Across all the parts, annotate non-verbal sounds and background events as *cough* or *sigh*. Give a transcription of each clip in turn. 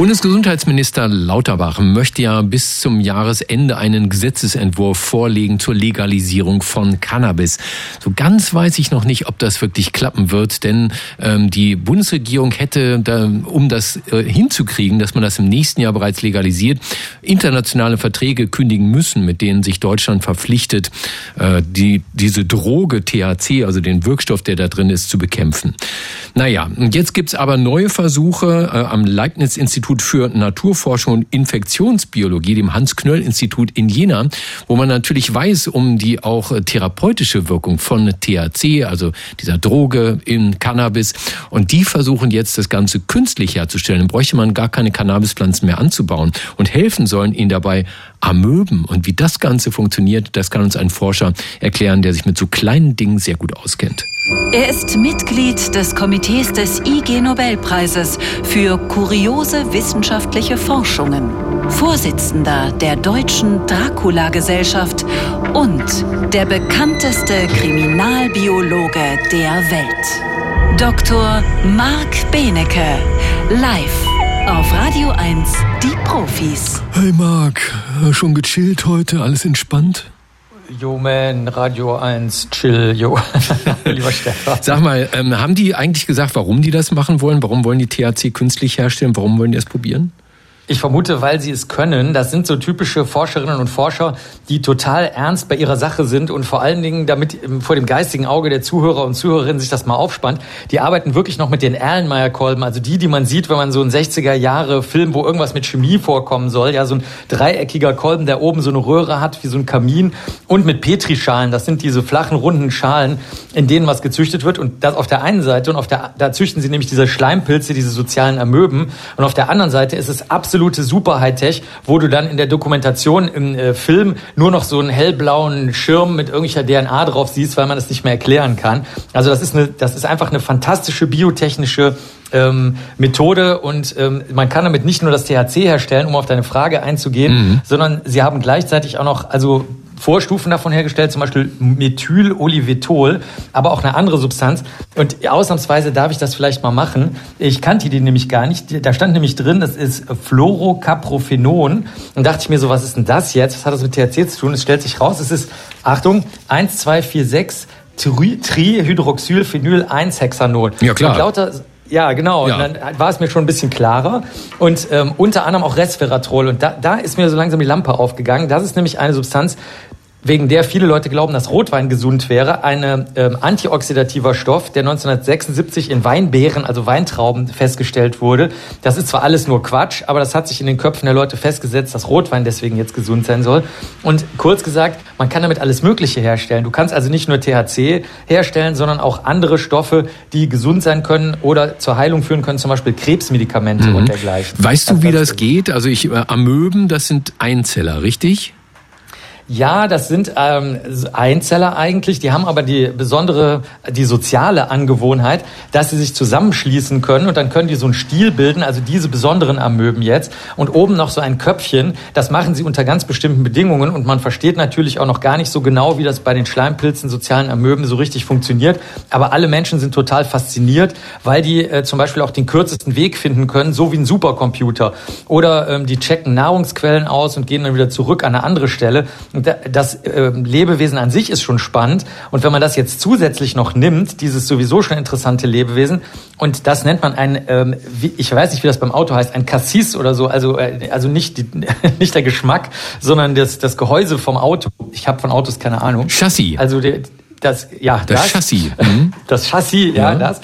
Bundesgesundheitsminister Lauterbach möchte ja bis zum Jahresende einen Gesetzesentwurf vorlegen zur Legalisierung von Cannabis. So ganz weiß ich noch nicht, ob das wirklich klappen wird, denn ähm, die Bundesregierung hätte, da, um das äh, hinzukriegen, dass man das im nächsten Jahr bereits legalisiert, internationale Verträge kündigen müssen, mit denen sich Deutschland verpflichtet, äh, die, diese Droge THC, also den Wirkstoff, der da drin ist, zu bekämpfen. Naja, jetzt gibt's aber neue Versuche äh, am Leibniz-Institut Institut für Naturforschung und Infektionsbiologie, dem Hans-Knöll-Institut in Jena, wo man natürlich weiß um die auch therapeutische Wirkung von THC, also dieser Droge im Cannabis. Und die versuchen jetzt das Ganze künstlich herzustellen. Dann bräuchte man gar keine Cannabispflanzen mehr anzubauen und helfen sollen ihnen dabei Amöben. Und wie das Ganze funktioniert, das kann uns ein Forscher erklären, der sich mit so kleinen Dingen sehr gut auskennt. Er ist Mitglied des Komitees des IG Nobelpreises für kuriose wissenschaftliche Forschungen, Vorsitzender der Deutschen Dracula-Gesellschaft und der bekannteste Kriminalbiologe der Welt. Dr. Marc Benecke, live auf Radio 1, die Profis. Hey Marc, schon gechillt heute, alles entspannt? Jo man, Radio 1, chill, jo. *laughs* Lieber Stefan. Sag mal, ähm, haben die eigentlich gesagt, warum die das machen wollen? Warum wollen die THC künstlich herstellen? Warum wollen die es probieren? Ich vermute, weil sie es können. Das sind so typische Forscherinnen und Forscher, die total ernst bei ihrer Sache sind und vor allen Dingen, damit vor dem geistigen Auge der Zuhörer und Zuhörerinnen sich das mal aufspannt, die arbeiten wirklich noch mit den Erlenmeyer-Kolben, also die, die man sieht, wenn man so einen 60er-Jahre-Film, wo irgendwas mit Chemie vorkommen soll, ja, so ein dreieckiger Kolben, der oben so eine Röhre hat, wie so ein Kamin und mit Petrischalen. Das sind diese flachen, runden Schalen, in denen was gezüchtet wird und das auf der einen Seite und auf der, da züchten sie nämlich diese Schleimpilze, diese sozialen Amöben und auf der anderen Seite ist es absolut absolute super Hightech, wo du dann in der Dokumentation im äh, Film nur noch so einen hellblauen Schirm mit irgendwelcher DNA drauf siehst, weil man das nicht mehr erklären kann. Also das ist eine, das ist einfach eine fantastische biotechnische ähm, Methode und ähm, man kann damit nicht nur das THC herstellen, um auf deine Frage einzugehen, mhm. sondern sie haben gleichzeitig auch noch also Vorstufen davon hergestellt, zum Beispiel Methylolivetol, aber auch eine andere Substanz. Und ausnahmsweise darf ich das vielleicht mal machen. Ich kannte die nämlich gar nicht. Da stand nämlich drin, das ist Fluorocaprophenon. Und dachte ich mir so, was ist denn das jetzt? Was hat das mit THC zu tun? Es stellt sich raus, es ist, Achtung, 1, 2, 4, 6 Trihydroxylphenyl-1-Hexanol. Ja, klar. Und lauter ja, genau. Ja. Und dann war es mir schon ein bisschen klarer. Und ähm, unter anderem auch Resveratrol. Und da, da ist mir so langsam die Lampe aufgegangen. Das ist nämlich eine Substanz, wegen der viele Leute glauben, dass Rotwein gesund wäre, ein ähm, antioxidativer Stoff, der 1976 in Weinbeeren, also Weintrauben, festgestellt wurde. Das ist zwar alles nur Quatsch, aber das hat sich in den Köpfen der Leute festgesetzt, dass Rotwein deswegen jetzt gesund sein soll. Und kurz gesagt, man kann damit alles Mögliche herstellen. Du kannst also nicht nur THC herstellen, sondern auch andere Stoffe, die gesund sein können oder zur Heilung führen können, zum Beispiel Krebsmedikamente mhm. und dergleichen. Weißt du, wie das geht? Also ich, äh, Amöben, das sind Einzeller, richtig? Ja, das sind ähm, Einzeller eigentlich. Die haben aber die besondere, die soziale Angewohnheit, dass sie sich zusammenschließen können und dann können die so einen Stiel bilden, also diese besonderen Amöben jetzt. Und oben noch so ein Köpfchen. Das machen sie unter ganz bestimmten Bedingungen und man versteht natürlich auch noch gar nicht so genau, wie das bei den Schleimpilzen, sozialen Amöben so richtig funktioniert. Aber alle Menschen sind total fasziniert, weil die äh, zum Beispiel auch den kürzesten Weg finden können, so wie ein Supercomputer. Oder ähm, die checken Nahrungsquellen aus und gehen dann wieder zurück an eine andere Stelle das äh, Lebewesen an sich ist schon spannend. Und wenn man das jetzt zusätzlich noch nimmt, dieses sowieso schon interessante Lebewesen, und das nennt man ein, ähm, wie, ich weiß nicht, wie das beim Auto heißt, ein Cassis oder so, also, äh, also nicht, die, *laughs* nicht der Geschmack, sondern das, das Gehäuse vom Auto. Ich habe von Autos keine Ahnung. Chassis. Also der, das, ja, das, das Chassis. *laughs* Mhm. Das Chassis, ja, ja, das.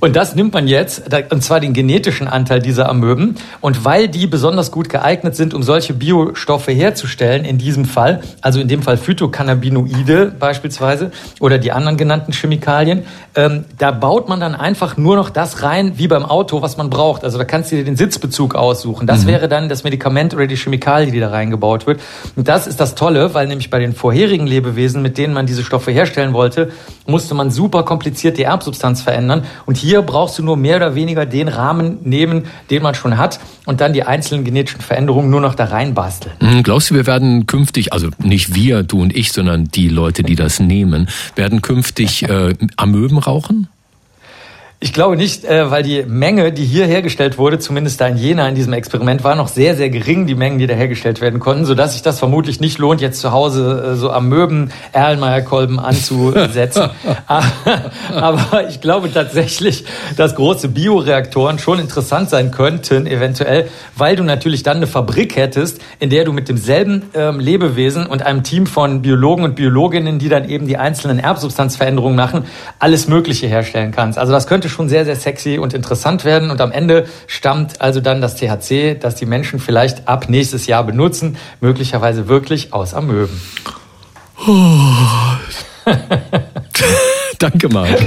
Und das nimmt man jetzt, und zwar den genetischen Anteil dieser Amöben. Und weil die besonders gut geeignet sind, um solche Biostoffe herzustellen, in diesem Fall, also in dem Fall Phytocannabinoide beispielsweise oder die anderen genannten Chemikalien, ähm, da baut man dann einfach nur noch das rein, wie beim Auto, was man braucht. Also da kannst du dir den Sitzbezug aussuchen. Das mhm. wäre dann das Medikament oder die Chemikalie, die da reingebaut wird. Und das ist das Tolle, weil nämlich bei den vorherigen Lebewesen, mit denen man diese Stoffe herstellen wollte, musste man super kompliziert die Erbsubstanz verändern. Und hier brauchst du nur mehr oder weniger den Rahmen nehmen, den man schon hat und dann die einzelnen genetischen Veränderungen nur noch da reinbasteln. Mhm, glaubst du, wir werden künftig, also nicht wir, du und ich, sondern die Leute, die das nehmen, werden künftig äh, Amöben rauchen? Ich glaube nicht, äh, weil die Menge, die hier hergestellt wurde, zumindest da in Jena in diesem Experiment, war noch sehr, sehr gering, die Mengen, die da hergestellt werden konnten, sodass sich das vermutlich nicht lohnt, jetzt zu Hause äh, so am Möben Erlenmeyer-Kolben anzusetzen. *laughs* *laughs* Aber ich glaube tatsächlich, dass große Bioreaktoren schon interessant sein könnten, eventuell, weil du natürlich dann eine Fabrik hättest, in der du mit demselben ähm, Lebewesen und einem Team von Biologen und Biologinnen, die dann eben die einzelnen Erbsubstanzveränderungen machen, alles Mögliche herstellen kannst. Also das könnte könnte schon sehr, sehr sexy und interessant werden. Und am Ende stammt also dann das THC, das die Menschen vielleicht ab nächstes Jahr benutzen, möglicherweise wirklich aus Amöben. Oh. *laughs* Danke, Marc.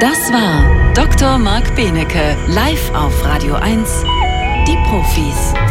Das war Dr. Marc Benecke, live auf Radio 1, die Profis.